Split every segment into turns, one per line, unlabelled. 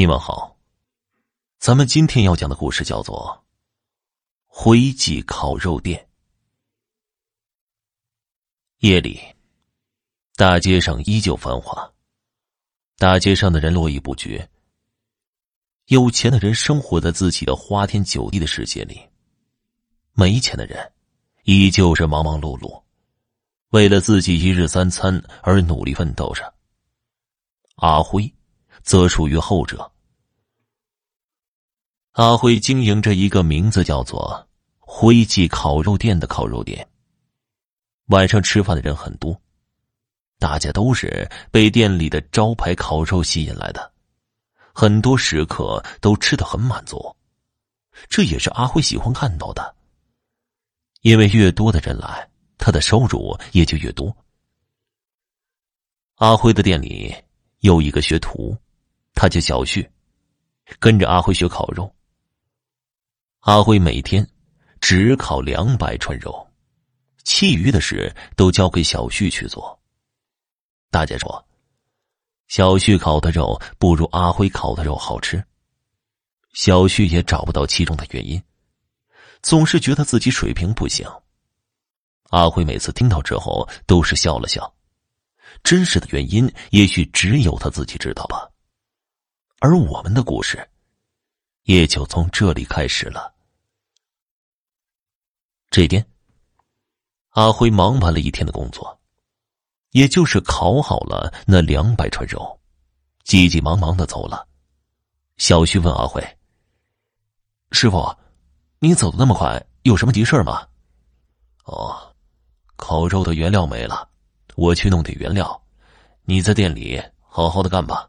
你们好，咱们今天要讲的故事叫做《灰记烤肉店》。夜里，大街上依旧繁华，大街上的人络绎不绝。有钱的人生活在自己的花天酒地的世界里，没钱的人依旧是忙忙碌碌，为了自己一日三餐而努力奋斗着。阿辉。则属于后者。阿辉经营着一个名字叫做“辉记烤肉店”的烤肉店。晚上吃饭的人很多，大家都是被店里的招牌烤肉吸引来的，很多食客都吃的很满足，这也是阿辉喜欢看到的。因为越多的人来，他的收入也就越多。阿辉的店里有一个学徒。他叫小旭，跟着阿辉学烤肉。阿辉每天只烤两百串肉，其余的事都交给小旭去做。大家说，小旭烤的肉不如阿辉烤的肉好吃。小旭也找不到其中的原因，总是觉得自己水平不行。阿辉每次听到之后都是笑了笑，真实的原因也许只有他自己知道吧。而我们的故事，也就从这里开始了。这天，阿辉忙完了一天的工作，也就是烤好了那两百串肉，急急忙忙的走了。小旭问阿辉：“师傅，你走的那么快，有什么急事吗？”“哦，烤肉的原料没了，我去弄点原料，你在店里好好的干吧。”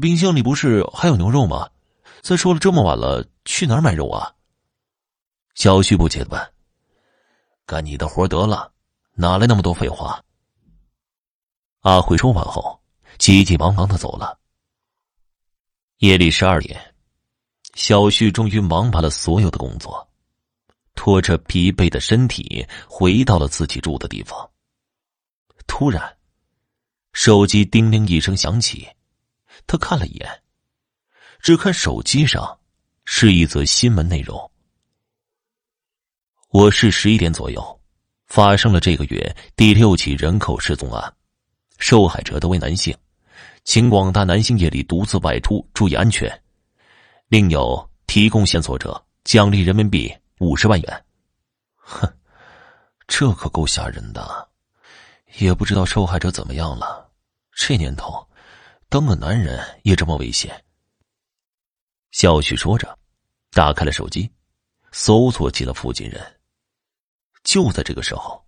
冰箱里不是还有牛肉吗？再说了，这么晚了，去哪儿买肉啊？小旭不解的问：“干你的活得了，哪来那么多废话？”阿辉说完后，急急忙忙的走了。夜里十二点，小旭终于忙完了所有的工作，拖着疲惫的身体回到了自己住的地方。突然，手机叮铃一声响起。他看了一眼，只看手机上是一则新闻内容。我市十一点左右发生了这个月第六起人口失踪案，受害者都为男性，请广大男性夜里独自外出注意安全。另有提供线索者奖励人民币五十万元。哼，这可够吓人的，也不知道受害者怎么样了。这年头。当个男人也这么危险。小旭说着，打开了手机，搜索起了附近人。就在这个时候，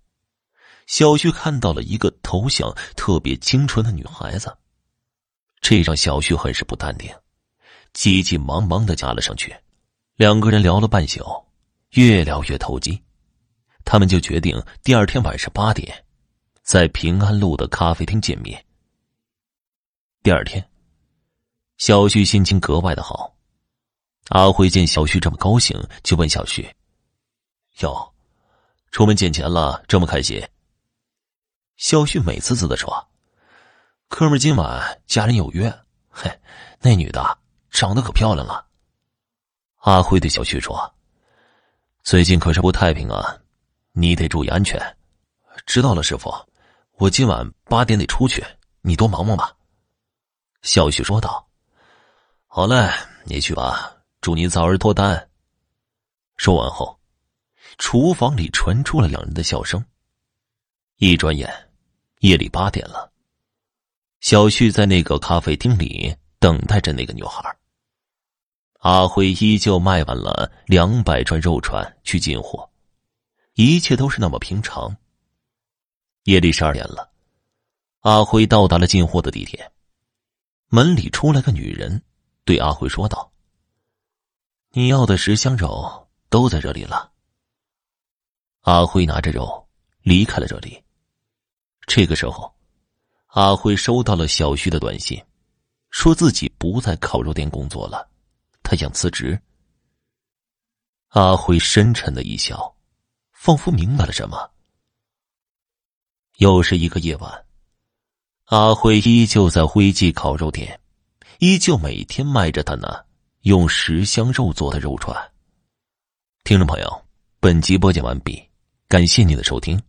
小旭看到了一个头像特别清纯的女孩子，这让小旭很是不淡定，急急忙忙的加了上去。两个人聊了半宿，越聊越投机，他们就决定第二天晚上八点，在平安路的咖啡厅见面。第二天，小旭心情格外的好。阿辉见小旭这么高兴，就问小旭：“哟，出门捡钱了，这么开心？”小旭美滋滋的说：“哥们今晚家人有约，嘿，那女的长得可漂亮了。”阿辉对小旭说：“最近可是不太平啊，你得注意安全。”知道了，师傅，我今晚八点得出去，你多忙忙吧。小旭说道：“好嘞，你去吧，祝你早日脱单。”说完后，厨房里传出了两人的笑声。一转眼，夜里八点了。小旭在那个咖啡厅里等待着那个女孩。阿辉依旧卖完了两百串肉串去进货，一切都是那么平常。夜里十二点了，阿辉到达了进货的地点。门里出来个女人，对阿辉说道：“你要的十箱肉都在这里了。”阿辉拿着肉离开了这里。这个时候，阿辉收到了小旭的短信，说自己不在烤肉店工作了，他想辞职。阿辉深沉的一笑，仿佛明白了什么。又是一个夜晚。阿辉依旧在辉记烤肉店，依旧每天卖着他那用十香肉做的肉串。听众朋友，本集播讲完毕，感谢您的收听。